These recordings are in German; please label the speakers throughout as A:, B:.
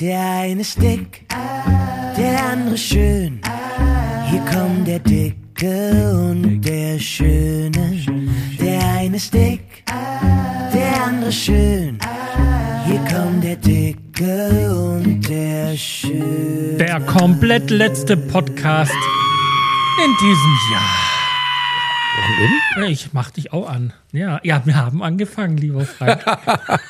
A: Der eine ist dick, der andere schön. Hier kommt der Dicke und der Schöne. Der eine ist dick, der andere schön. Hier kommt der Dicke und der Schöne.
B: Der komplett letzte Podcast in diesem Jahr. Ja, Ich mach dich auch an. Ja, ja, wir haben angefangen, lieber Frank.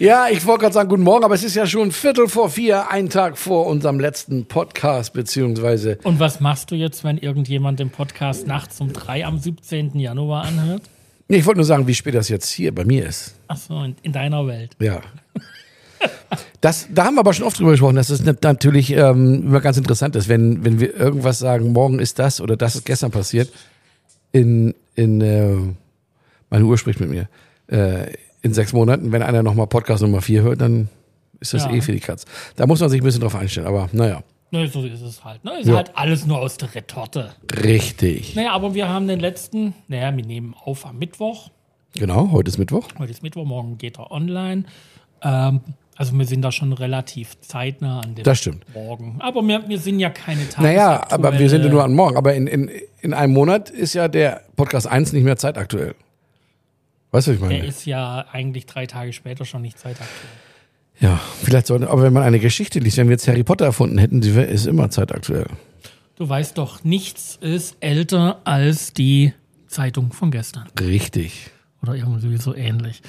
C: Ja, ich wollte gerade sagen, guten Morgen, aber es ist ja schon Viertel vor vier, ein Tag vor unserem letzten Podcast, beziehungsweise.
B: Und was machst du jetzt, wenn irgendjemand den Podcast nachts um drei am 17. Januar anhört?
C: Nee, ich wollte nur sagen, wie spät das jetzt hier bei mir ist.
B: Ach so, in, in deiner Welt.
C: Ja. Das, da haben wir aber schon oft drüber gesprochen, dass es natürlich ähm, immer ganz interessant ist, wenn, wenn wir irgendwas sagen, morgen ist das oder das ist gestern passiert. In, in äh, meine Uhr spricht mit mir. Äh, in sechs Monaten, wenn einer nochmal Podcast Nummer vier hört, dann ist das
B: Ja.
C: eh für die Katz. Da muss man sich ein bisschen drauf einstellen, aber naja.
B: Ne, so ist es halt. Ne? Ist
C: Ja.
B: halt alles nur aus der Retorte.
C: Richtig.
B: Naja, aber wir haben den letzten, naja, wir nehmen auf am Mittwoch.
C: Genau, heute ist Mittwoch.
B: Heute ist Mittwoch, morgen geht er online. Ähm, also wir sind da schon relativ zeitnah an dem
C: Das stimmt.
B: Morgen. Aber wir, wir sind ja keine Tage.
C: Naja, aber wir sind ja nur an morgen. Aber in, in, in einem Monat ist ja der Podcast 1 nicht mehr zeitaktuell. Weißt du, was ich meine?
B: Der ist ja eigentlich drei Tage später schon nicht zeitaktuell.
C: Ja, vielleicht sollte, aber wenn man eine Geschichte liest, wenn wir jetzt Harry Potter erfunden hätten, die wär- ist immer zeitaktuell.
B: Du weißt doch, nichts ist älter als die Zeitung von gestern.
C: Richtig.
B: Oder irgendwie so ähnlich.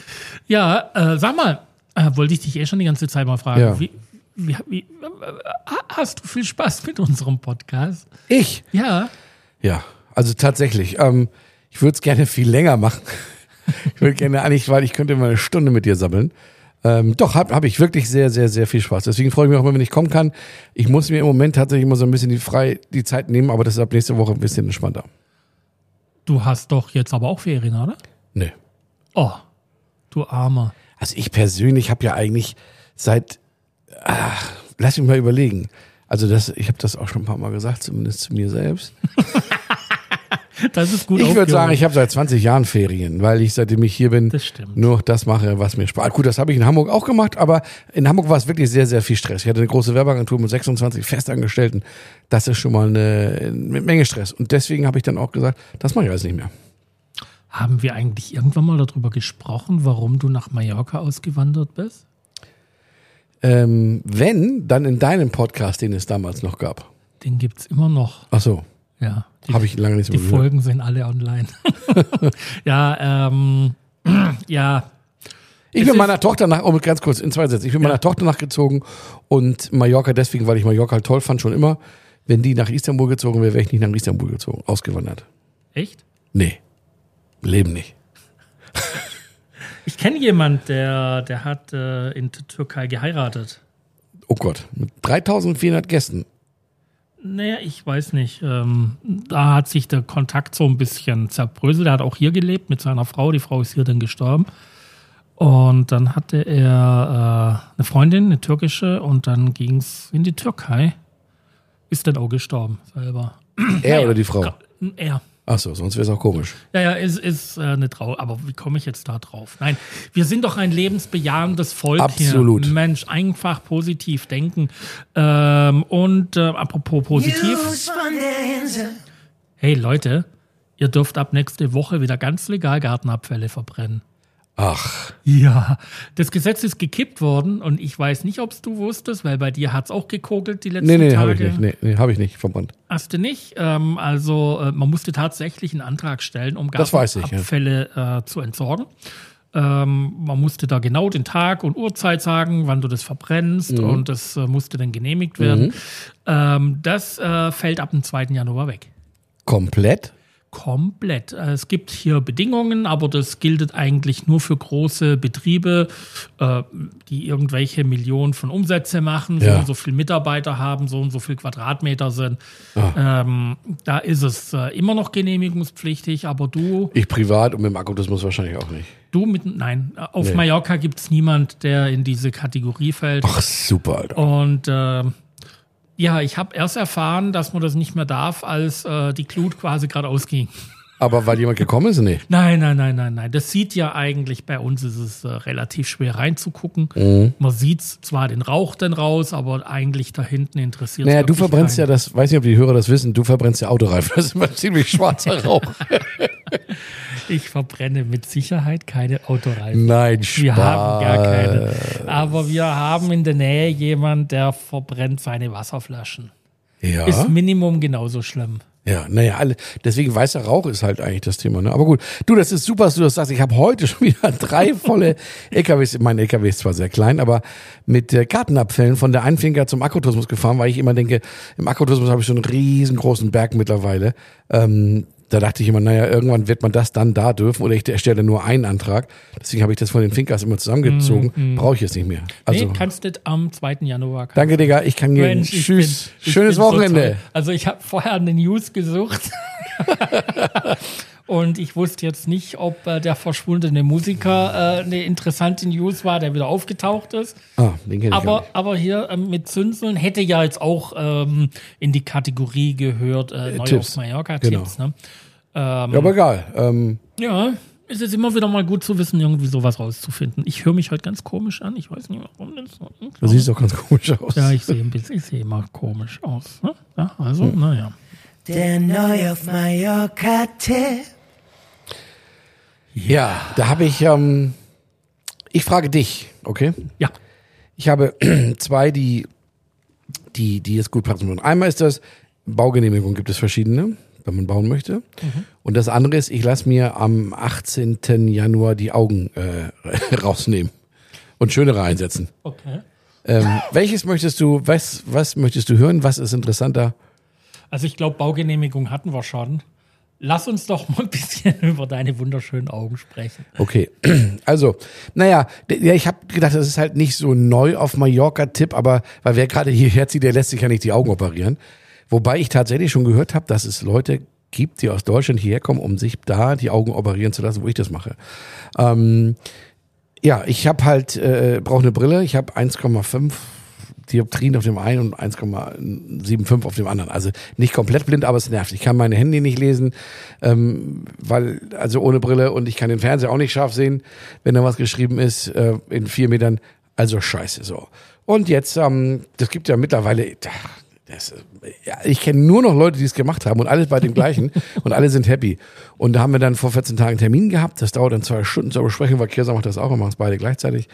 B: Ja, äh, sag mal, äh, wollte ich dich eh schon die ganze Zeit mal fragen.
C: Ja.
B: Wie, wie, wie, äh, hast du viel Spaß mit unserem Podcast?
C: Ich?
B: Ja.
C: Ja, also tatsächlich. Ähm, ich würde es gerne viel länger machen. Ich würde gerne eigentlich, weil ich könnte mal eine Stunde mit dir sammeln. Ähm, doch, habe hab ich wirklich sehr, sehr, sehr viel Spaß. Deswegen freue ich mich auch immer, wenn ich kommen kann. Ich muss mir im Moment tatsächlich immer so ein bisschen die frei die Zeit nehmen, aber das ist ab nächste Woche ein bisschen entspannter.
B: Du hast doch jetzt aber auch Ferien, oder?
C: Nee.
B: Oh, du Armer.
C: Also ich persönlich habe ja eigentlich seit, ach, lass mich mal überlegen. Also das, ich habe das auch schon ein paar Mal gesagt, zumindest zu mir selbst.
B: Das ist gut
C: Ich würde sagen, ich habe seit 20 Jahren Ferien, weil ich seitdem ich hier bin,
B: Das
C: nur das mache, was mir Spaß. Gut, das habe ich in Hamburg auch gemacht, aber in Hamburg war es wirklich sehr, sehr viel Stress. Ich hatte eine große Werbeagentur mit 26 Festangestellten. Das ist schon mal eine, Menge Stress. Und deswegen habe ich dann auch gesagt, das mache ich alles nicht mehr.
B: Haben wir eigentlich irgendwann mal darüber gesprochen, warum du nach Mallorca ausgewandert bist?
C: Ähm, wenn, dann in deinem Podcast, den es damals noch gab.
B: Den gibt's immer noch.
C: Ach so,
B: Ja. Die,
C: habe ich lange nicht
B: die
C: mehr gehört.
B: Folgen sind alle online. ja, ähm, ja,
C: Ich bin meiner Tochter nach, oh, ganz kurz, in zwei Sätzen. Ich bin meiner Tochter nachgezogen und Mallorca deswegen, weil ich Mallorca halt toll fand, schon immer. Wenn die nach Istanbul gezogen wäre, wäre ich nicht nach Istanbul gezogen, ausgewandert.
B: echt?
C: Nee, Leben nicht.
B: Ich kenne jemand, der, der hat äh, in der Türkei geheiratet.
C: Oh Gott, mit 3400 Gästen.
B: Naja, ich weiß nicht. Ähm, da hat sich der Kontakt so ein bisschen zerbröselt. Er hat auch hier gelebt mit seiner Frau. Die Frau ist hier dann gestorben. Und dann hatte er äh, eine Freundin, eine türkische, und dann ging es in die Türkei. Ist dann auch gestorben selber.
C: Er oder die Frau?
B: Er.
C: Ach so, sonst wäre es auch komisch.
B: Ja, ja, ist, ist äh, eine Trauer. Aber wie komme ich jetzt da drauf? Nein, wir sind doch ein lebensbejahendes Volk
C: Absolut.
B: hier. Mensch, einfach positiv denken. Ähm, und äh, apropos positiv. Hey Leute, ihr dürft ab nächste Woche wieder ganz legal Gartenabfälle verbrennen.
C: Ach,
B: Ja, das Gesetz ist gekippt worden und ich weiß nicht, ob du wusstest, weil bei dir hat's auch gekokelt die letzten
C: nee, nee,
B: Tage.
C: habe ich nicht. Nee, nee habe ich nicht verbrannt.
B: Hast du nicht? Ähm, also äh, man musste tatsächlich einen Antrag stellen, um
C: ich, ja.
B: Äh, zu entsorgen. Ähm, man musste da genau den Tag und Uhrzeit sagen, wann du das verbrennst
C: Mhm.
B: und das äh, musste dann genehmigt werden. Ähm, das äh, fällt ab dem 2. Januar weg.
C: Komplett?
B: Komplett. Äh, Es gibt hier Bedingungen, aber das gilt eigentlich nur für große Betriebe, äh, die irgendwelche Millionen von Umsätze machen, so
C: Ja.
B: und so viele Mitarbeiter haben, so und so viel Quadratmeter sind.
C: Ah.
B: Ähm, da ist es äh, immer noch genehmigungspflichtig, aber du,
C: Ich privat und mit dem Akkutismus wahrscheinlich auch nicht.
B: du mit, nein, auf
C: Nee.
B: Mallorca gibt es niemand, der in diese Kategorie fällt.
C: Ach, super, Alter.
B: Und äh, ja, ich habe erst erfahren, dass man das nicht mehr darf, als äh, die Glut quasi gerade ausging.
C: Aber weil jemand gekommen ist, nee.
B: Nein, nein, nein, nein, nein. Das sieht ja eigentlich, bei uns ist es äh, relativ schwer reinzugucken.
C: Mhm.
B: Man sieht zwar den Rauch dann raus, aber eigentlich da hinten interessiert
C: Naja, du verbrennst ja
B: keinen.
C: das, weiß nicht, ob die Hörer das wissen, du verbrennst ja Autoreifen. Das ist immer ziemlich schwarzer Rauch.
B: Ich verbrenne mit Sicherheit keine Autoreifen.
C: Nein, Spaß.
B: Wir haben gar keine. Aber wir haben in der Nähe jemand, der verbrennt seine Wasserflaschen.
C: Ja.
B: Ist Minimum genauso schlimm.
C: Ja, naja, alle, deswegen weißer Rauch ist halt eigentlich das Thema. Ne? Aber gut, du, das ist super, dass du das sagst. Ich habe heute schon wieder drei volle LKWs. Mein LKW ist zwar sehr klein, aber mit äh, Kartenabfällen von der Einfinker zum Akkutourismus gefahren, weil ich immer denke, im Akkutourismus habe ich so einen riesengroßen Berg mittlerweile. Ähm, da dachte ich immer, naja, irgendwann wird man das dann da dürfen oder ich erstelle nur einen Antrag. Deswegen habe ich das von den Finkers immer zusammengezogen. Brauche ich jetzt nicht mehr. Also,
B: nee, kannst du am 2. Januar.
C: danke, Digga. Ich kann gehen.
B: Mensch, ich
C: Tschüss.
B: bin-
C: Schönes
B: so
C: Wochenende.
B: toll. also ich habe vorher eine News gesucht. Und ich wusste jetzt nicht, ob äh, der verschwundene Musiker äh, eine interessante News war, der wieder aufgetaucht ist.
C: ah, den kenn ich
B: Aber,
C: nicht.
B: aber hier ähm, mit Zünseln hätte ja jetzt auch ähm, in die Kategorie gehört, äh, Neu
C: Tipps.
B: auf Mallorca
C: Genau.
B: Ne?
C: Ja, aber egal. Ähm,
B: Ja, es ist immer wieder mal gut zu wissen, irgendwie sowas rauszufinden. Ich höre mich heute ganz komisch an. Ich weiß nicht, warum das so ist.
C: du siehst doch ganz komisch aus.
B: Ja, ich sehe ein bisschen, ich sehe immer komisch aus. Ne? Ja, also,
C: Hm.
B: naja.
A: Der Neu auf Mallorca-Tipp.
C: Ja, da habe ich, ähm, ich frage dich, okay?
B: Ja.
C: Ich habe zwei, die, die, die es gut passen würden. Einmal ist das, Baugenehmigung gibt es verschiedene, wenn man bauen möchte. Und das andere ist, ich lasse mir am 18. Januar die Augen äh, rausnehmen und schönere einsetzen.
B: Okay.
C: Ähm, welches möchtest du, was, was möchtest du hören? Was ist interessanter?
B: Also ich glaube, Baugenehmigung hatten wir schon. Lass uns doch mal ein bisschen über deine wunderschönen Augen sprechen.
C: Okay, also, naja, ja, ich habe gedacht, das ist halt nicht so neu auf Mallorca-Tipp, aber weil wer gerade hierher zieht, der lässt sich ja nicht die Augen operieren. Wobei ich tatsächlich schon gehört habe, dass es Leute gibt, die aus Deutschland hierher kommen, um sich da die Augen operieren zu lassen, wo ich das mache. Ähm, ja, ich habe halt, äh, brauche eine Brille, ich habe 1,5 Dioptrien auf dem einen und 1,75 auf dem anderen. Also nicht komplett blind, aber es nervt. Ich kann meine Handy nicht lesen, ähm, weil, also ohne Brille und ich kann den Fernseher auch nicht scharf sehen, wenn da was geschrieben ist, äh, in vier Metern. Also scheiße so. Und jetzt, ähm, das gibt ja mittlerweile, das, äh, ja, ich kenne nur noch Leute, die es gemacht haben und alles bei dem gleichen und alle sind happy. Und da haben wir dann vor 14 Tagen einen Termin gehabt. Das dauert dann zwei Stunden zur Besprechung, weil Kirsa macht das auch, wir machen es beide gleichzeitig.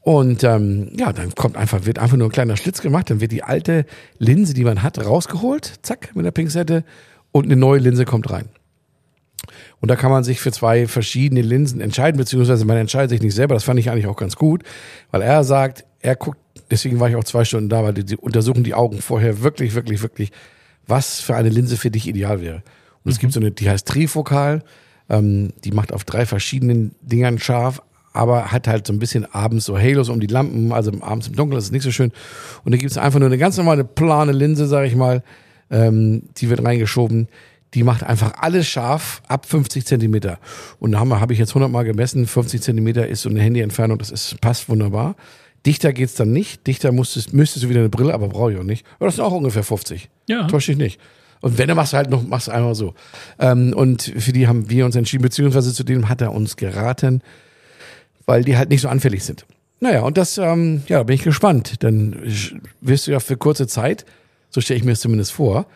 C: Und ähm, ja, dann kommt einfach, wird einfach nur ein kleiner Schlitz gemacht, dann wird die alte Linse, die man hat, rausgeholt, zack, mit der Pinzette und eine neue Linse kommt rein. Und da kann man sich für zwei verschiedene Linsen entscheiden, beziehungsweise man entscheidet sich nicht selber. Das fand ich eigentlich auch ganz gut, weil er sagt, er guckt, deswegen war ich auch zwei Stunden da, weil die, die untersuchen die Augen vorher wirklich, wirklich, wirklich, was für eine Linse für dich ideal wäre. Und es gibt so eine, die heißt Trifokal, ähm, die macht auf drei verschiedenen Dingern scharf, aber hat halt so ein bisschen abends so Halos um die Lampen, also abends im Dunkeln, ist nicht so schön. Und da gibt es einfach nur eine ganz normale plane Linse, sag ich mal, ähm, die wird reingeschoben. Die macht einfach alles scharf ab 50 Zentimeter. Und da habe hab ich jetzt 100 Mal gemessen, 50 Zentimeter ist so eine Handyentfernung, das ist, passt wunderbar. Dichter geht's dann nicht. Dichter musstest, müsstest du wieder eine Brille, aber brauche ich auch nicht. Aber das sind auch ungefähr 50.
B: Ja.
C: Täusch dich nicht. Und wenn, dann machst du halt noch, machst du einmal so. Ähm, und für die haben wir uns entschieden, beziehungsweise zu denen hat er uns geraten, weil die halt nicht so anfällig sind. Naja, und das, ähm, ja, bin ich gespannt. Dann wirst du ja für kurze Zeit, so stelle ich mir es zumindest vor,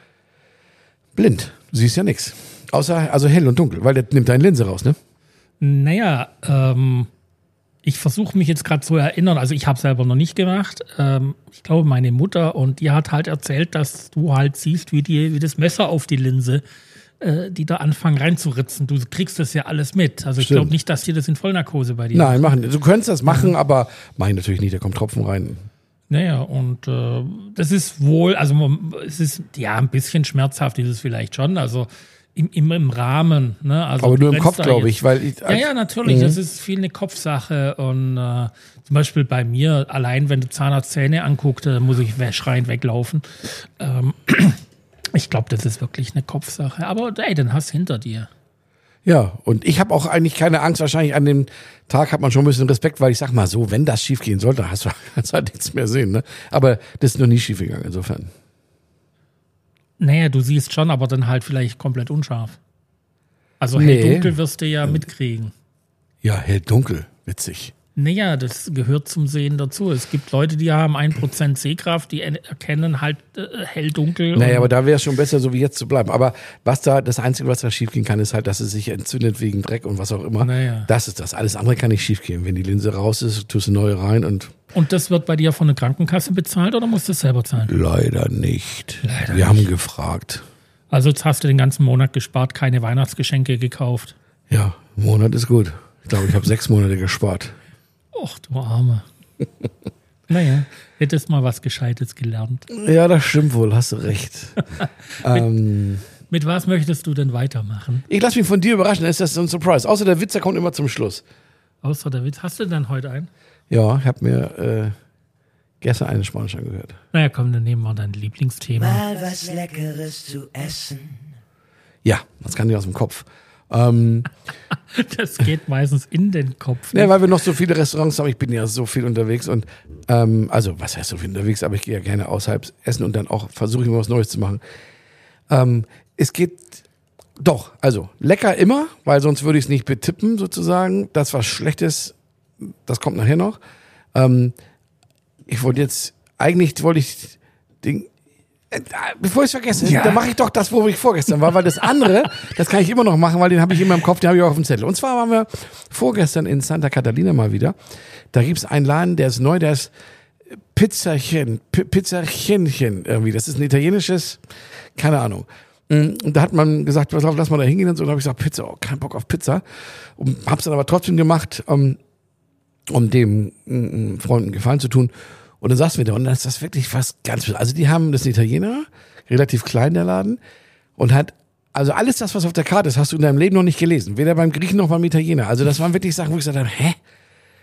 C: blind. Du siehst ja nichts. Außer, also hell und dunkel, weil der nimmt deine Linse raus, ne?
B: Naja, ähm, ich versuche mich jetzt gerade zu erinnern, also ich habe selber noch nicht gemacht. Ähm, ich glaube, meine Mutter und die hat halt erzählt, dass du halt siehst, wie, die, wie das Messer auf die Linse, äh, die da anfangen reinzuritzen. Du kriegst das ja alles mit. Also ich glaube nicht, dass dir das in Vollnarkose bei dir
C: Nein, machen. Du könntest das machen, aber mach ich natürlich nicht, da kommt Tropfen rein.
B: Naja, und äh, das ist wohl, also es ist ja ein bisschen schmerzhaft, ist es vielleicht schon, also im, im, im Rahmen. Ne? Also
C: Aber nur im Kopf, glaube ich, weil ich,
B: Ja, ja, natürlich. Das ist viel eine Kopfsache. Und äh, zum Beispiel bei mir, allein wenn du Zahnarztzähne anguckst, muss ich schreiend weglaufen. Ähm, ich glaube, das ist wirklich eine Kopfsache. Aber ey, dann hast du hinter dir.
C: Ja, und ich habe auch eigentlich keine Angst. Wahrscheinlich an dem Tag hat man schon ein bisschen Respekt, weil ich sag mal so, wenn das schief gehen sollte, hast du kannst halt nichts mehr sehen. Ne? Aber das ist noch nie schief gegangen, insofern.
B: Naja, du siehst schon, aber dann halt vielleicht komplett unscharf. Also
C: Nee.
B: hell-dunkel wirst du ja mitkriegen.
C: Ja, hell-dunkel. Witzig.
B: Naja, das gehört zum Sehen dazu. Es gibt Leute, die haben 1% Sehkraft, die er- erkennen halt äh, hell-dunkel.
C: Naja,
B: und-
C: aber da wäre es schon besser, so wie jetzt zu bleiben. Aber was da, das Einzige, was da schiefgehen kann, ist halt, dass es sich entzündet wegen Dreck und was auch immer.
B: Naja.
C: Das ist das. Alles andere kann nicht schiefgehen. Wenn die Linse raus ist, tust du neue rein und
B: Und das wird bei dir von der Krankenkasse bezahlt oder musst du es selber zahlen?
C: leider nicht.
B: Leider
C: Wir haben gefragt.
B: Also jetzt hast du den ganzen Monat gespart, keine Weihnachtsgeschenke gekauft.
C: Ja, Monat ist gut. Ich glaube, ich habe sechs Monate gespart.
B: Och, du Arme. naja, hättest mal was Gescheites gelernt.
C: Ja, das stimmt wohl, hast du recht. ähm,
B: Mit was möchtest du denn weitermachen?
C: ich lasse mich von dir überraschen, ist das so ein Surprise. Außer der Witz, der kommt immer zum Schluss.
B: Außer der Witz. Hast du denn heute einen?
C: Ja, ich habe mir äh, gestern einen Spanisch angehört.
B: Naja, komm, dann nehmen wir dein Lieblingsthema.
A: Mal was Leckeres zu essen.
C: Ja, das kann ich aus dem Kopf. Ähm,
B: Das geht meistens in den Kopf.
C: Ja, weil wir noch so viele Restaurants haben. Ich bin ja so viel unterwegs und ähm, also was heißt so viel unterwegs, aber ich gehe ja gerne außerhalb essen und dann auch versuche ich mal was Neues zu machen. Ähm, es geht doch, also lecker immer, weil sonst würde ich es nicht betippen sozusagen. Das was Schlechtes, das kommt nachher noch. Ähm, ich wollte jetzt eigentlich wollte ich den Bevor ich es vergesse,
B: Ja.
C: dann mache ich doch das, wo ich vorgestern war, weil das andere, das kann ich immer noch machen, weil den habe ich immer im Kopf, den habe ich auch auf dem Zettel. Und zwar waren wir vorgestern in Santa Catalina mal wieder. Da gibt's einen Laden, der ist neu, der ist Pizzerchen, P Pizzerchenchen irgendwie. Das ist ein italienisches, keine Ahnung. Mm, Und da hat man gesagt, pass auf, lass mal da hingehen und so. Und habe ich gesagt, Pizza, oh, kein Bock auf Pizza. Und hab's dann aber trotzdem gemacht, ähm, um dem mm, Freund einen Gefallen zu tun. Und dann saßen wir da und dann ist das wirklich was ganz, also die haben, das ist ein Italiener, relativ klein der Laden und hat, also alles das, was auf der Karte ist, hast du in deinem Leben noch nicht gelesen. Weder beim Griechen noch beim Italiener. Also das waren wirklich Sachen, wo ich gesagt habe, hä?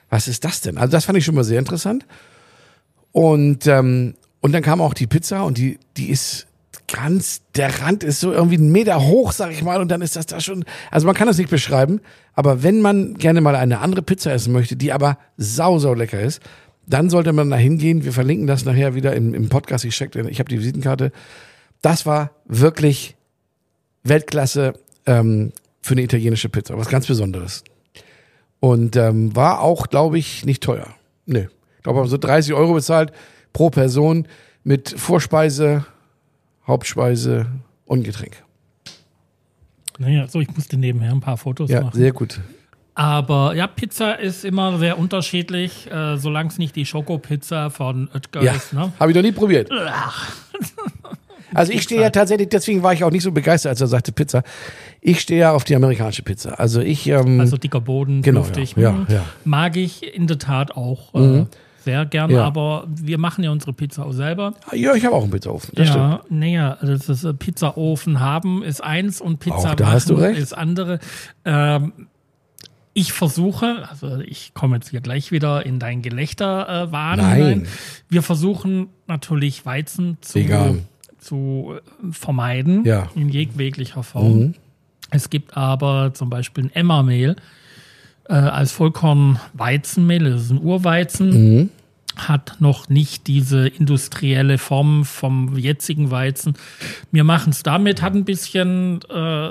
C: Was ist das denn? Also das fand ich schon mal sehr interessant. Und, ähm, und dann kam auch die Pizza und die, die ist ganz, der Rand ist so irgendwie einen Meter hoch, sag ich mal, und dann ist das da schon, also man kann das nicht beschreiben, aber wenn man gerne mal eine andere Pizza essen möchte, die aber sau, sau lecker ist, dann sollte man da hingehen. Wir verlinken das nachher wieder im, im Podcast. Ich check, ich habe die Visitenkarte. Das war wirklich Weltklasse ähm, für eine italienische Pizza, was ganz Besonderes. Und ähm, war auch, glaube ich, nicht teuer. Nee. Ich glaube, haben so 30 Euro bezahlt pro Person mit Vorspeise, Hauptspeise und Getränk.
B: Naja, so, ich musste nebenher ein paar Fotos
C: Ja,
B: machen.
C: sehr gut.
B: Aber ja, Pizza ist immer sehr unterschiedlich, äh, solange es nicht die Schokopizza von Oetker
C: Ja,
B: ist. Ne?
C: habe ich noch nie probiert. Also ich stehe ja tatsächlich, deswegen war ich auch nicht so begeistert, als er sagte Pizza. Ich stehe ja auf die amerikanische Pizza. Also ich, ähm,
B: Also dicker Boden,
C: Genau,
B: luftig.
C: ja,
B: Mhm.
C: ja, ja.
B: Mag ich in der Tat auch äh, sehr gern,
C: Ja.
B: aber wir machen ja unsere Pizza auch selber.
C: ja, ich habe auch einen Pizzaofen. Das
B: ja, naja, das ist äh, Pizzaofen haben ist eins und Pizza
C: Auch da
B: machen
C: hast du recht.
B: ist andere. Ähm, ich versuche, also ich komme jetzt hier gleich wieder in dein Gelächter äh, Wahn
C: Nein.
B: hinein. Wir versuchen natürlich Weizen zu,
C: Vegan.
B: zu äh, vermeiden
C: Ja.
B: in jeglicher Form.
C: Mhm.
B: Es gibt aber zum Beispiel ein Emmermehl äh, als Vollkorn-Weizenmehl, das ist ein Urweizen,
C: Mhm.
B: hat noch nicht diese industrielle Form vom jetzigen Weizen. Wir machen es damit, hat ein bisschen äh,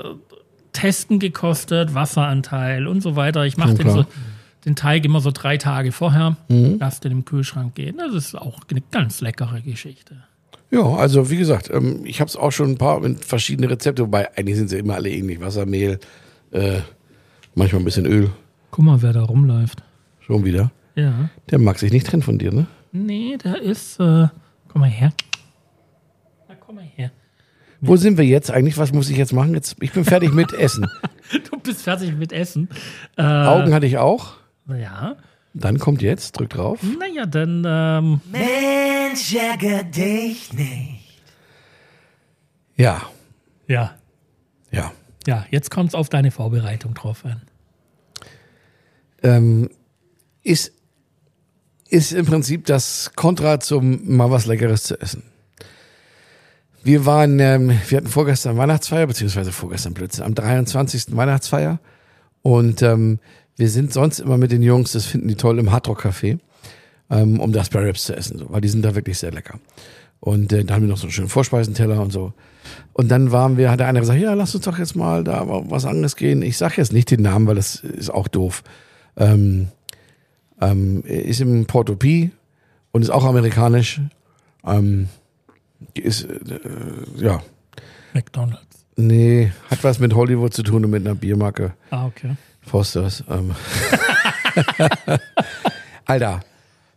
B: Testen gekostet, Wasseranteil und so weiter. Ich mache den, so, den Teig immer so drei Tage vorher,
C: Mhm.
B: lasse den im Kühlschrank gehen. Das ist auch eine ganz leckere Geschichte.
C: Ja, also wie gesagt, ähm, ich habe es auch schon ein paar verschiedene Rezepte, wobei eigentlich sind sie immer alle ähnlich. Wasser, Mehl, äh, manchmal ein bisschen Öl.
B: Guck mal, wer da rumläuft.
C: Schon wieder.
B: Ja.
C: Der mag sich nicht trennen von dir, ne?
B: Nee, der ist. Äh, komm mal her. Na, komm mal her.
C: Wo sind wir jetzt eigentlich? Was muss ich jetzt machen? Jetzt, ich bin fertig mit Essen.
B: Du bist fertig mit Essen. Äh,
C: Augen hatte ich auch.
B: Ja.
C: Dann kommt jetzt, drück drauf.
B: Naja, dann. Ähm,
A: Mensch, ärger dich nicht.
C: Ja,
B: ja.
C: ja.
B: Ja, jetzt kommt es auf deine Vorbereitung drauf an.
C: Ähm, ist, ist im Prinzip das Kontra zum mal was Leckeres zu essen. Wir waren, ähm, wir hatten vorgestern Weihnachtsfeier, beziehungsweise vorgestern Blödsinn, am 23. Weihnachtsfeier. Und ähm, wir sind sonst immer mit den Jungs, das finden die toll, im Hardrock Café, ähm, um das Spare Ribs zu essen, so, weil die sind da wirklich sehr lecker. Und äh, da haben wir noch so einen schönen Vorspeisenteller und so. Und dann waren wir, hat der eine gesagt, ja, lass uns doch jetzt mal da was anderes gehen. Ich sage jetzt nicht den Namen, weil das ist auch doof. Ähm, ähm, ist im Porto Pi und ist auch amerikanisch. Ähm, ist, äh, ja,
B: McDonalds.
C: nee, hat was mit Hollywood zu tun und mit einer Biermarke.
B: Ah, okay.
C: Fosters. Ähm. Alter,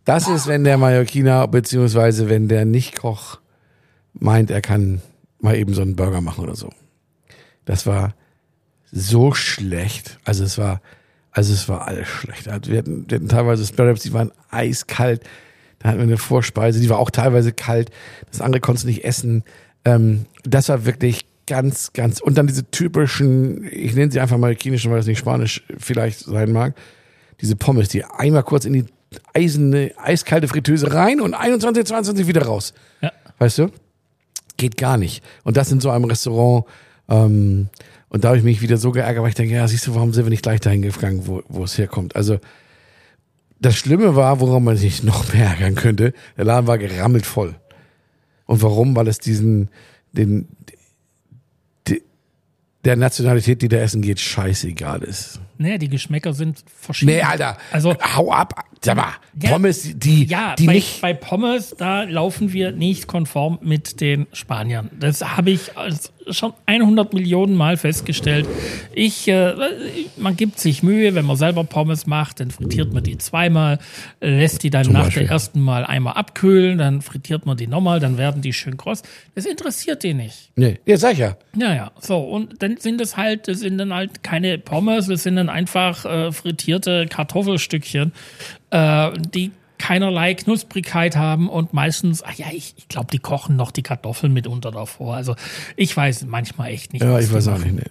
C: das ist, wenn der Mallorquiner, beziehungsweise wenn der Nicht-Koch meint, er kann mal eben so einen Burger machen oder so. Das war so schlecht. Also es war, also es war alles schlecht. Also Wir hatten, wir hatten teilweise Spare die waren eiskalt. Da hatten wir eine Vorspeise, die war auch teilweise kalt. Das andere konntest du nicht essen. Ähm, das war wirklich ganz, ganz, und dann diese typischen, ich nenne sie einfach marokkanischen, weil das nicht Spanisch vielleicht sein mag, diese Pommes, die einmal kurz in die eisene, eiskalte Fritteuse rein und 21, 22 wieder raus.
B: Ja.
C: Weißt du? Geht gar nicht. Und das in so einem Restaurant, ähm, und da habe ich mich wieder so geärgert, weil ich denke, ja, siehst du, warum sind wir nicht gleich dahin gegangen, wo, wo es herkommt? Also, das Schlimme war, woran man sich noch mehr ärgern könnte, der Laden war gerammelt voll. Und warum? Weil es diesen, den, die, der Nationalität, die da essen geht, scheißegal ist.
B: Naja, die Geschmäcker sind verschieden.
C: Nee, Alter.
B: Also-
C: hau ab. Sag mal,
B: Ja,
C: Pommes, die,
B: Ja,
C: die
B: bei,
C: nicht.
B: bei Pommes, da laufen wir nicht konform mit den Spaniern. Das habe ich schon 100 Millionen Mal festgestellt. Ich, äh, man gibt sich Mühe, wenn man selber Pommes macht, dann frittiert man die zweimal, lässt die dann
C: Zum
B: nach
C: Beispiel.
B: der ersten Mal einmal abkühlen, dann frittiert man die nochmal, dann werden die schön kross. Das interessiert die nicht.
C: Nee, ja, sag ich ja.
B: Ja, ja. So, und dann sind es halt, das sind dann halt keine Pommes, das sind dann einfach äh, frittierte Kartoffelstückchen, äh, die keinerlei Knusprigkeit haben und meistens, ach ja, ich, ich glaube, die kochen noch die Kartoffeln mitunter davor. Also ich weiß manchmal echt nicht.
C: Ja, ich weiß auch nicht. Nee.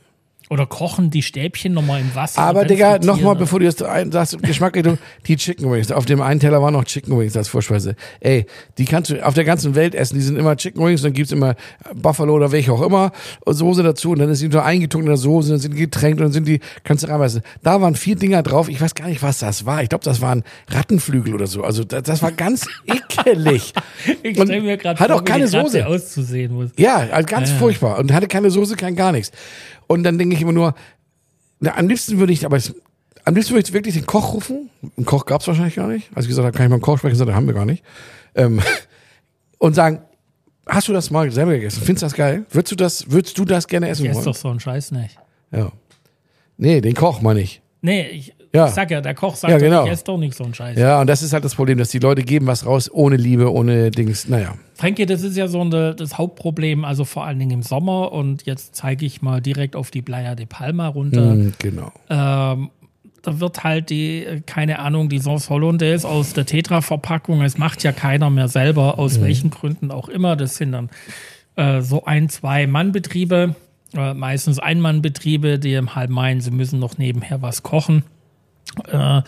B: Oder kochen die Stäbchen nochmal im Wasser.
C: Aber Digga, nochmal, bevor du jetzt ein- sagst, Geschmackrichtung, die Chicken Wings. Auf dem einen Teller waren noch Chicken Wings als Vorspeise. Ey, die kannst du auf der ganzen Welt essen. Die sind immer Chicken Wings, dann gibt's immer Buffalo oder welche auch immer, und Soße dazu und dann ist die nur eingetunkt in der Soße, dann sind die getränkt und dann sind die, kannst du reinbeißen. Da waren vier Dinger drauf, ich weiß gar nicht, was das war. Ich glaube, das waren Rattenflügel oder so. Also das, das war ganz ekelig.
B: Ich stelle mir gerade
C: hat
B: vor,
C: auch
B: wie
C: keine Soße.
B: auszusehen muss.
C: Ja, also ganz
B: Ja.
C: furchtbar. Und hatte keine Soße, kein gar nichts. Und dann denke ich immer nur, na, am liebsten würde ich, aber es, am liebsten würde ich wirklich den Koch rufen. Einen Koch gab es wahrscheinlich gar nicht. Als ich gesagt habe, kann ich mal einen Koch sprechen, gesagt, haben wir gar nicht. Ähm, und sagen, hast du das mal selber gegessen? Findest du das geil? Würdest du das, würdest du das gerne essen
B: ist
C: wollen?
B: doch so ein Scheiß nicht.
C: Ja. Nee, den Koch meine ich.
B: Nee, ich,
C: Ja.
B: ich sag ja, der Koch sagt
C: Ja,
B: doch,
C: genau.
B: ich esse doch nicht so ein Scheiß.
C: Ja, und das ist halt das Problem, dass die Leute geben was raus ohne Liebe, ohne Dings. Naja.
B: Frankie, das ist ja so eine, das Hauptproblem, also vor allen Dingen im Sommer. Und jetzt zeige ich mal direkt auf die Playa de Palma runter.
C: Hm, genau.
B: Ähm, da wird halt die, äh, keine Ahnung, die Sauce Hollandaise aus der Tetra-Verpackung. Es macht ja keiner mehr selber, aus welchen Gründen auch immer. Das sind dann äh, so ein, zwei Mannbetriebe, äh, meistens Ein-Mann-Betriebe, die halt meinen, sie müssen noch nebenher was kochen. Äh,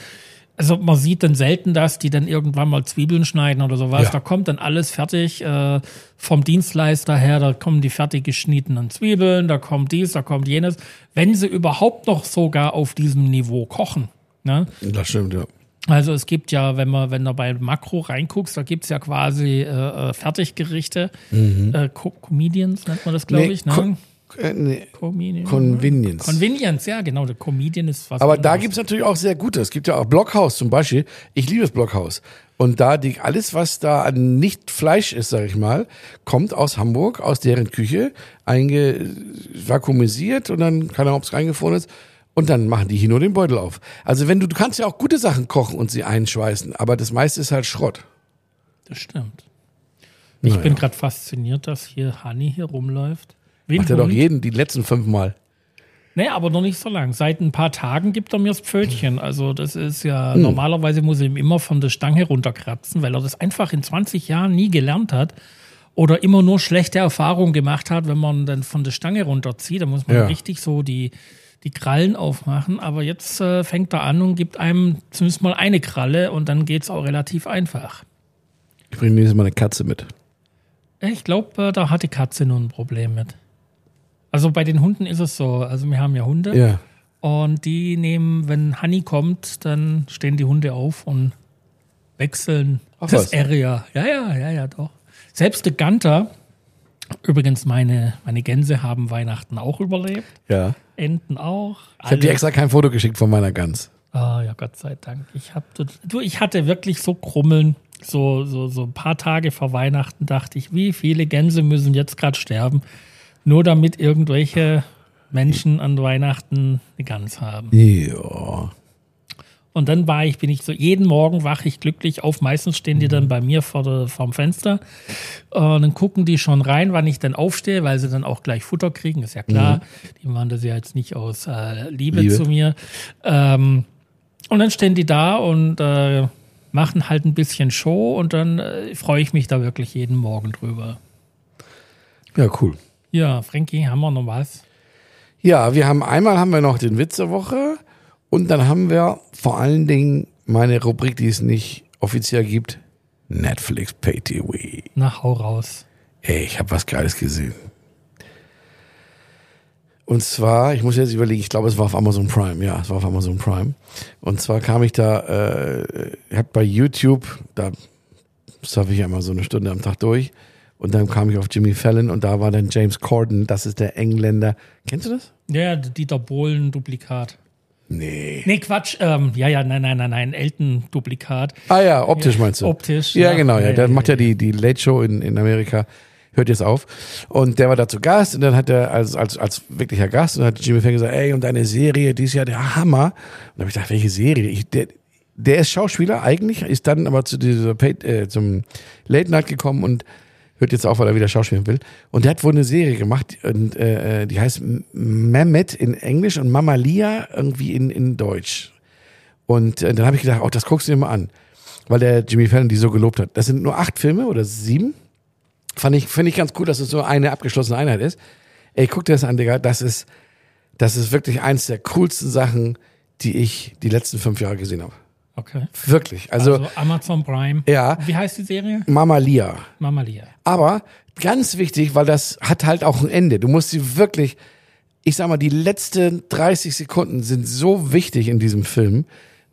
B: also man sieht dann selten das, die dann irgendwann mal Zwiebeln schneiden oder sowas.
C: Ja.
B: Da kommt dann alles fertig äh, vom Dienstleister her, da kommen die fertig geschnittenen Zwiebeln, da kommt dies, da kommt jenes. Wenn sie überhaupt noch sogar auf diesem Niveau kochen. Ne?
C: Das stimmt, ja.
B: Also es gibt ja, wenn man, wenn du bei Makro reinguckst, da gibt's ja quasi äh, äh, Fertiggerichte. Äh, Co Comedians nennt man das, glaube
C: Mhm. Nee,
B: ich. Ne?
C: Äh, nee.
B: Comedian.
C: Convenience.
B: Convenience, ja, genau. Der Comedian ist was
C: Aber da
B: anderes.
C: gibt's natürlich auch sehr gute. Es gibt ja auch Blockhaus zum Beispiel. Ich liebe das Blockhaus. Und da die, alles, was da an nicht Fleisch ist, sag ich mal, kommt aus Hamburg, aus deren Küche, einge vakuumisiert und dann, keine Ahnung, ob es eingefroren ist. Und dann machen die hier nur den Beutel auf. Also wenn du, du kannst ja auch gute Sachen kochen und sie einschweißen, aber das meiste ist halt Schrott.
B: Das stimmt. Ich
C: Naja.
B: bin gerade fasziniert, dass hier Hani hier rumläuft. Wie ein
C: Macht er doch jeden, die letzten fünf Mal.
B: Nee, aber noch nicht so lang. Seit ein paar Tagen gibt er mir das Pfötchen. Also das ist
C: Hm.
B: ja, normalerweise muss er ihm immer von der Stange runterkratzen, weil er das einfach in 20 Jahren nie gelernt hat oder immer nur schlechte Erfahrungen gemacht hat, wenn man dann von der Stange runterzieht. Da muss man
C: Ja.
B: richtig so die, die Krallen aufmachen. Aber jetzt äh, fängt er an und gibt einem zumindest mal eine Kralle und dann geht's auch relativ einfach.
C: Ich bringe nächstes Mal eine Katze mit.
B: Ich glaube, äh, da hat die Katze nur ein Problem mit. Also bei den Hunden ist es so. Also wir haben ja Hunde.
C: Ja.
B: Und die nehmen, wenn Honey kommt, dann stehen die Hunde auf und wechseln
C: Ach
B: das
C: was.
B: Area. Ja, ja, ja, ja, doch. Selbst der Ganter, übrigens meine, meine Gänse haben Weihnachten auch überlebt.
C: Ja.
B: Enten auch.
C: Ich habe dir extra kein Foto geschickt von meiner Gans.
B: Ah, ja, Gott sei Dank. Ich hab, du, ich hatte wirklich so Krummeln. So, so, so ein paar Tage vor Weihnachten dachte ich, wie viele Gänse müssen jetzt gerade sterben, nur damit irgendwelche Menschen an Weihnachten eine Gans haben.
C: Ja.
B: Und dann war ich, bin ich so, jeden Morgen wache ich glücklich auf. Meistens stehen die dann bei mir vor der, vorm Fenster. Und dann gucken die schon rein, wann ich dann aufstehe, weil sie dann auch gleich Futter kriegen, ist ja klar. Die machen das ja jetzt nicht aus äh, Liebe,
C: Liebe.
B: zu mir. Ähm, und dann stehen die da und äh, machen halt ein bisschen Show und dann äh, freue ich mich da wirklich jeden Morgen drüber.
C: Ja, cool.
B: Ja, Frankie, haben wir noch was?
C: Ja, wir haben einmal haben wir noch den Witz der Woche und dann haben wir vor allen Dingen meine Rubrik, die es nicht offiziell gibt, Netflix Pay TV.
B: Na, hau raus.
C: Ey, ich habe was Geiles gesehen. Und zwar, ich muss jetzt überlegen, ich glaube, es war auf Amazon Prime. Ja, es war auf Amazon Prime. Und zwar kam ich da, äh, hab bei YouTube, da surfe ich ja immer so eine Stunde am Tag durch. Und dann kam ich auf Jimmy Fallon und da war dann James Corden, das ist der Engländer. Kennst du das?
B: Ja, Dieter Bohlen-Duplikat.
C: Nee.
B: Nee, Quatsch. Ähm, ja, ja, nein, nein, nein, nein. Elton-Duplikat.
C: Ah ja, optisch meinst du?
B: Optisch.
C: Ja, genau, ja.
B: ja,
C: Der
B: ja,
C: macht ja die, die Late Show in, in Amerika. Hört jetzt auf. Und der war da zu Gast und dann hat er als, als, als wirklicher Gast und dann hat Jimmy Fallon gesagt, ey, und deine Serie, die ist ja der Hammer. Und dann habe ich gedacht, welche Serie? Ich, der, der ist Schauspieler eigentlich, ist dann aber zu dieser, äh, zum Late Night gekommen und hört jetzt auf, weil er wieder schauspielen will. Und der hat wohl eine Serie gemacht und äh, die heißt Mehmet in Englisch und Mamalia irgendwie in, in Deutsch. Und äh, dann habe ich gedacht, oh, das guckst du dir mal an, weil der Jimmy Fallon die so gelobt hat. Das sind nur acht Filme oder sieben. Fand ich, finde ich ganz cool, dass es so eine abgeschlossene Einheit ist. Ey, guck dir das an, Digga. Das ist, das ist wirklich eins der coolsten Sachen, die ich die letzten fünf Jahre gesehen habe.
B: Okay.
C: Wirklich. Also,
B: Also, Amazon Prime.
C: ja,
B: Wie heißt die Serie?
C: Mamalia.
B: Mamalia.
C: Aber ganz wichtig, weil das hat halt auch ein Ende. Du musst sie wirklich, ich sag mal, die letzten 30 Sekunden sind so wichtig in diesem Film,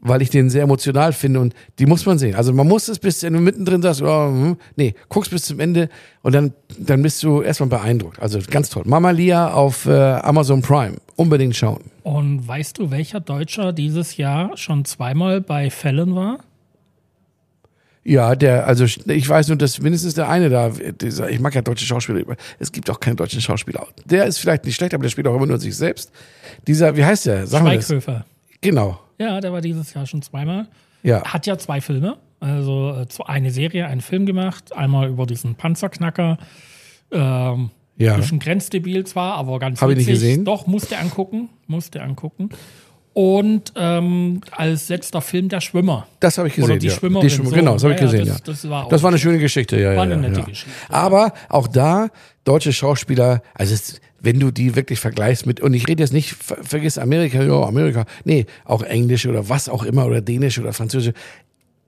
C: weil ich den sehr emotional finde und die muss man sehen. Also man muss es bis wenn du mittendrin sagst, oh, hm, nee, guckst bis zum Ende und dann, dann bist du erstmal beeindruckt. Also ganz toll. Mama Lia auf äh, Amazon Prime. Unbedingt schauen.
B: Und weißt du, welcher Deutscher dieses Jahr schon zweimal bei Fallon war?
C: Ja, der, also ich weiß nur, dass mindestens der eine da, dieser, ich mag ja deutsche Schauspieler, es gibt auch keinen deutschen Schauspieler. Der ist vielleicht nicht schlecht, aber der spielt auch immer nur sich selbst. Dieser, wie heißt der? Sag.
B: Schweighöfer.
C: Genau.
B: Ja, der war dieses Jahr schon zweimal.
C: Ja.
B: Hat ja zwei Filme. Also äh, eine Serie, einen Film gemacht. Einmal über diesen Panzerknacker. Ähm,
C: Ja.
B: Bisschen grenzdebil zwar, aber ganz
C: Hab ich nicht
B: witzig.
C: gesehen.
B: Doch, musste angucken. Musste angucken. Und ähm, als letzter Film Der Schwimmer.
C: Das habe ich gesehen.
B: Oder die
C: ja.
B: Schwimmerin.
C: Die Schwimmer,
B: so.
C: genau, das habe ich
B: Ja,
C: gesehen,
B: das-
C: ja.
B: das war
C: das war eine schöne Geschichte, ja, ja.
B: War eine
C: ja,
B: nette
C: ja.
B: Geschichte.
C: Aber auch da, deutsche Schauspieler, also es, wenn du die wirklich vergleichst mit, und ich rede jetzt nicht, ver, vergiss Amerika, ja, Amerika, nee, auch Englisch oder was auch immer, oder Dänisch oder Französisch,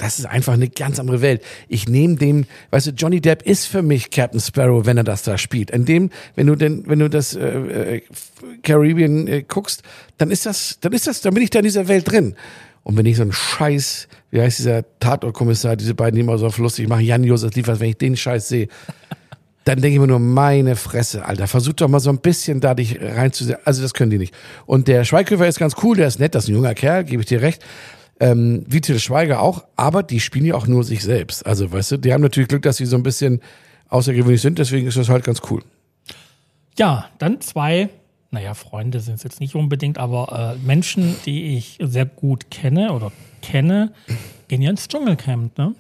C: das ist einfach eine ganz andere Welt. Ich nehme dem, weißt du, Johnny Depp ist für mich Captain Sparrow, wenn er das da spielt. In dem, wenn du denn, wenn du das äh, äh, Caribbean äh, guckst, dann ist das, dann ist das, dann bin ich da in dieser Welt drin. Und wenn ich so einen Scheiß, wie heißt dieser Tatortkommissar, diese beiden, die immer so auf lustig machen, Jan-Josef Liefers, wenn ich den Scheiß sehe, dann denke ich mir nur, meine Fresse, Alter, versuch doch mal so ein bisschen da dich reinzusehen. Also das können die nicht. Und der Schweighöfer ist ganz cool, der ist nett, das ist ein junger Kerl, gebe ich dir recht. Ähm, wie Till Schweiger auch, aber die spielen ja auch nur sich selbst. Also, weißt du, die haben natürlich Glück, dass sie so ein bisschen außergewöhnlich sind, deswegen ist das halt ganz cool.
B: Ja, dann zwei, naja, Freunde sind es jetzt nicht unbedingt, aber äh, Menschen, die ich sehr gut kenne oder kenne, gehen ja ins Dschungelcamp, ne?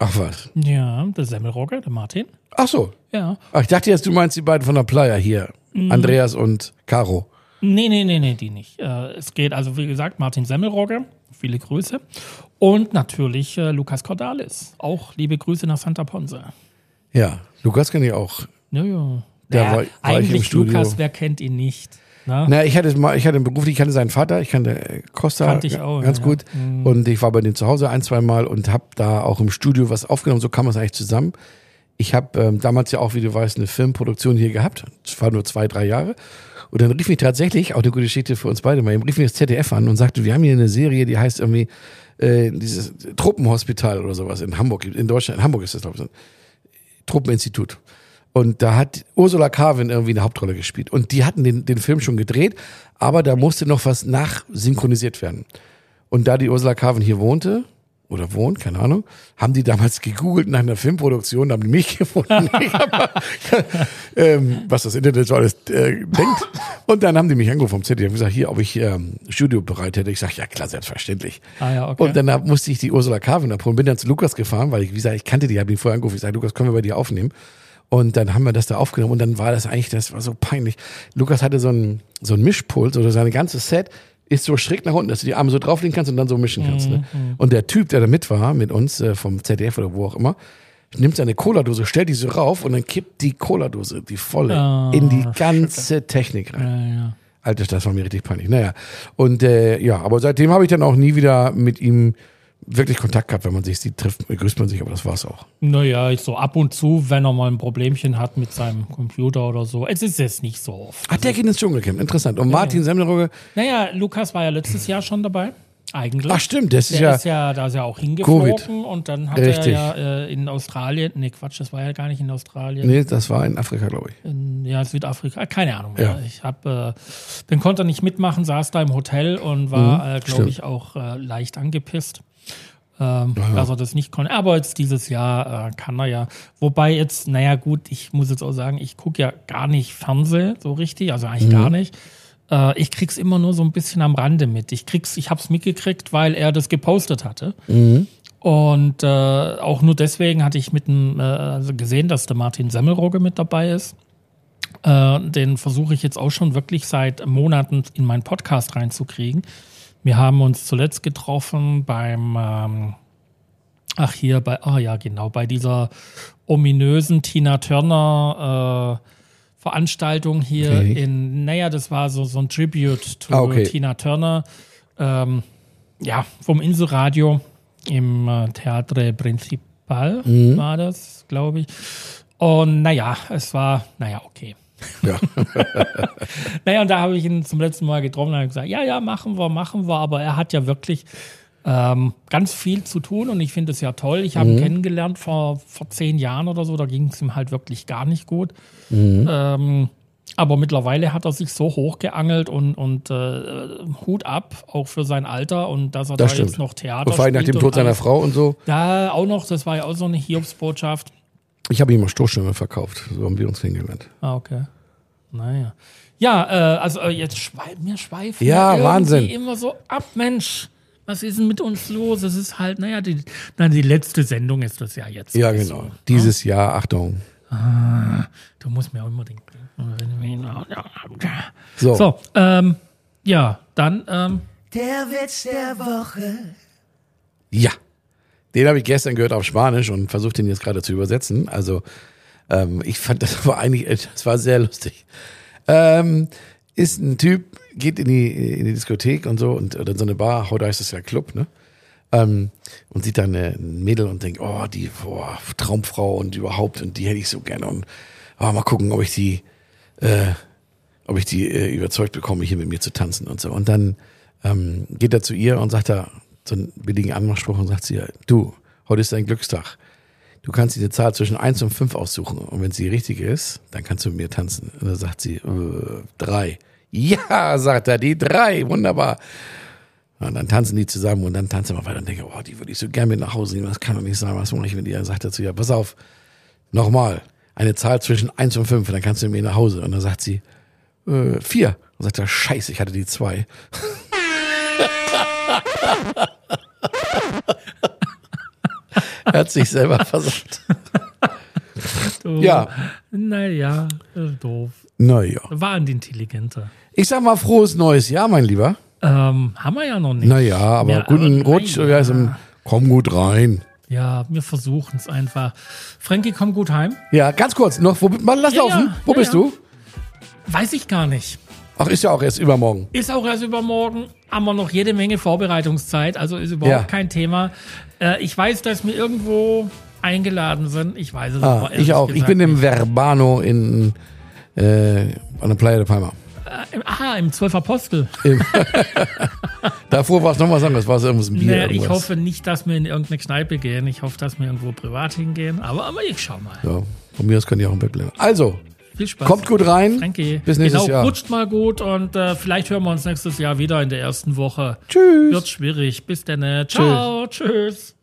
C: Ach was.
B: Ja, der Semmelrogge, der Martin.
C: Ach so.
B: Ja.
C: Ach, ich dachte jetzt, du meinst die beiden von der Playa hier. Andreas und Caro.
B: Nee, nee, nee, nee, die nicht. Äh, es geht also, wie gesagt, Martin Semmelrogge, viele Grüße. Und natürlich äh, Lukas Cordalis. Auch liebe Grüße nach Santa Ponce.
C: Ja, Lukas kenne ich auch.
B: Ja, ja.
C: Der war- war
B: eigentlich. Lukas, wer kennt ihn nicht? Na?
C: Na, ich hatte mal, ich hatte einen Beruf, ich kannte seinen Vater, ich kannte äh, Costa
B: Kannte ich auch,
C: ganz
B: ja,
C: gut.
B: Mhm.
C: Und ich war bei dem zu Hause ein, zwei Mal und habe da auch im Studio was aufgenommen. So kam es eigentlich zusammen. Ich habe ähm, damals ja auch, wie du weißt, eine Filmproduktion hier gehabt. Das war nur zwei, drei Jahre. Und dann rief mich tatsächlich, auch eine gute Geschichte für uns beide mal, rief mich das ZDF an und sagte, wir haben hier eine Serie, die heißt irgendwie äh, dieses Truppenhospital oder sowas in Hamburg, in Deutschland, in Hamburg ist das, glaube ich. Truppeninstitut. Und da hat Ursula Carvin irgendwie eine Hauptrolle gespielt. Und die hatten den, den Film schon gedreht, aber da musste noch was nachsynchronisiert werden. Und da die Ursula Carvin hier wohnte, oder wohnt, keine Ahnung, haben die damals gegoogelt nach einer Filmproduktion, haben die mich gefunden, hab, ähm, was das Internet so alles äh, denkt. Und dann haben die mich angerufen vom ZDF und gesagt, hier, ob ich ähm, Studio bereit hätte. Ich sage, ja klar, selbstverständlich.
B: Ah ja, okay.
C: Und dann hab- musste ich die Ursula Carvin abholen, bin dann zu Lukas gefahren, weil ich, wie gesagt, ich kannte die, habe ihn vorher angerufen. Ich sage, Lukas, können wir bei dir aufnehmen? Und dann haben wir das da aufgenommen und dann war das eigentlich, das war so peinlich. Lukas hatte so ein, so ein Mischpult oder sein ganzes Set ist so schräg nach unten, dass du die Arme so drauflegen kannst und dann so mischen kannst. Ne? Und der Typ, der da mit war, mit uns, äh, vom ZDF oder wo auch immer, nimmt seine Cola-Dose, stellt die so rauf und dann kippt die Cola-Dose, die volle,
B: Ah,
C: in die ganze Technik rein.
B: ja, ja.
C: Alter, das war mir richtig peinlich. Naja, und äh, ja, aber seitdem habe ich dann auch nie wieder mit ihm wirklich Kontakt gehabt. Wenn man sich sieht, trifft, grüßt man sich, aber das war's auch.
B: Naja, ich so ab und zu, wenn er mal ein Problemchen hat mit seinem Computer oder so. Es ist jetzt nicht so oft.
C: Ach, der geht ins Dschungelcamp, interessant. Und Martin Semmelrogge,
B: Naja, Lukas war ja letztes Jahr schon dabei. Eigentlich.
C: ach stimmt, das ist
B: Der
C: ja,
B: ist ja, da ist ja auch hingeflogen
C: Covid.
B: und dann hat
C: Richtig.
B: er ja äh, in Australien, nee Quatsch, das war ja gar nicht in Australien,
C: nee, das war in Afrika, glaube ich.
B: in ja, Südafrika, keine Ahnung.
C: Ja.
B: Ich habe, äh, den konnte er nicht mitmachen, saß da im Hotel und war,
C: Mhm,
B: äh, glaube ich, auch äh, leicht angepisst. Ähm, dass er das nicht konnte. Aber jetzt dieses Jahr äh, kann er ja. Wobei jetzt, naja gut, ich muss jetzt auch sagen, ich gucke ja gar nicht Fernseh so richtig, also eigentlich
C: Mhm.
B: gar nicht. Äh, ich krieg's immer nur so ein bisschen am Rande mit. Ich krieg's, ich hab's mitgekriegt, weil er das gepostet hatte. Und äh, auch nur deswegen hatte ich mit dem, äh, also gesehen, dass der Martin Semmelrogge mit dabei ist. Äh, den versuche ich jetzt auch schon wirklich seit Monaten in meinen Podcast reinzukriegen. Wir haben uns zuletzt getroffen beim, ähm, ach hier, bei, ah ja, genau, bei dieser ominösen Tina Turner äh, Veranstaltung hier
C: Okay.
B: in, naja, das war so, so ein Tribute to
C: Ah, okay.
B: Tina Turner. Ähm, ja, vom Inselradio im äh, Teatre Principal
C: Mhm.
B: war das, glaube ich. Und naja, es war, naja, okay.
C: Ja.
B: Naja, und da habe ich ihn zum letzten Mal getroffen und habe gesagt, ja, ja, machen wir, machen wir. Aber er hat ja wirklich ähm, ganz viel zu tun und ich finde es ja toll. Ich habe ihn kennengelernt vor, vor zehn Jahren oder so, da ging es ihm halt wirklich gar nicht gut. Ähm, aber mittlerweile hat er sich so hochgeangelt und, und äh, Hut ab, auch für sein Alter und dass er
C: Das
B: da
C: stimmt.
B: jetzt noch Theater
C: Und vor allem nach dem Tod seiner. Frau und so.
B: Ja, auch noch, das war ja auch so eine Hiobsbotschaft.
C: Ich habe ihm mal Stoßstürme verkauft. So haben wir uns kennengelernt.
B: Ah, okay. Naja. Ja, äh, also äh, jetzt schweif, mir schweifen
C: Ja,
B: irgendwie
C: Wahnsinn.
B: immer so ab, Mensch. Was ist denn mit uns los? Es ist halt, naja, die, na, die letzte Sendung ist das ja jetzt.
C: Ja, genau. Dieses Jahr, Achtung.
B: Du musst mir auch immer den.
C: So,
B: So, ähm, ja, dann, ähm,
A: Der Witz der Woche.
C: ja. Den habe ich gestern gehört auf Spanisch und versucht den jetzt gerade zu übersetzen. Also, ähm, ich fand das war eigentlich, das war sehr lustig. Ähm, ist ein Typ, geht in die, in die Diskothek und so und oder in so eine Bar, heute heißt es ja Club, ne? Ähm, und sieht dann ein Mädel und denkt, oh, die boah, Traumfrau und überhaupt und die hätte ich so gerne und oh, mal gucken, ob ich die, äh, ob ich die äh, überzeugt bekomme, hier mit mir zu tanzen und so. Und dann ähm, geht er zu ihr und sagt da so einen billigen Anmachspruch und sagt sie, du, heute ist dein Glückstag. Du kannst dir eine Zahl zwischen 1 und 5 aussuchen. Und wenn sie die richtige ist, dann kannst du mit mir tanzen. Und dann sagt sie, äh, drei. Ja, sagt er, die drei, wunderbar. Und dann tanzen die zusammen und dann tanzen wir weiter und denke, oh, die würde ich so gerne mit nach Hause nehmen. Das kann doch nicht sein. Was mache ich mit ihr? Dann sagt er zu ihr, pass auf, nochmal, eine Zahl zwischen 1 und 5, dann kannst du mit mir nach Hause. Und dann sagt sie, äh, vier. Und sagt er, scheiße, ich hatte die zwei. Er hat sich selber versucht.
B: du,
C: Ja.
B: Naja, äh, doof.
C: Naja.
B: War ein intelligenter.
C: Ich sag mal frohes neues Jahr, mein Lieber.
B: Ähm, haben wir ja noch nicht.
C: Naja, aber
B: Ja,
C: guten
B: aber
C: Rutsch. Wie heißt es? Komm gut rein.
B: Ja, wir versuchen es einfach. Frankie, komm gut heim.
C: Ja, ganz kurz noch, wo, mal, lass
B: Ja,
C: laufen.
B: ja,
C: wo
B: ja,
C: bist
B: ja.
C: du?
B: Weiß ich gar nicht.
C: Ach, ist ja auch erst übermorgen.
B: Ist auch erst übermorgen, haben wir noch jede Menge Vorbereitungszeit, also ist überhaupt
C: Ja.
B: kein Thema. Äh, ich weiß, dass wir irgendwo eingeladen sind. Ich weiß es
C: Ah, ich auch. Ich bin im. Verbano in äh, an der Playa de Palma.
B: im, aha, im Zwölf Apostel.
C: Davor war es noch was anderes, war es irgendwas ein Bier.
B: Nee, ich
C: irgendwas.
B: hoffe nicht, dass wir in irgendeine Kneipe gehen. Ich hoffe, dass wir irgendwo privat hingehen. Aber, aber ich schau mal.
C: Ja, von mir aus kann ich auch im Bett bleiben. Also,
B: Viel Spaß.
C: kommt gut rein.
B: Frankie.
C: Bis nächstes
B: genau,
C: Jahr.
B: rutscht mal gut und äh, vielleicht hören wir uns nächstes Jahr wieder in der ersten Woche.
C: Tschüss.
B: Wird schwierig. Bis dann. Ciao. Tschüss.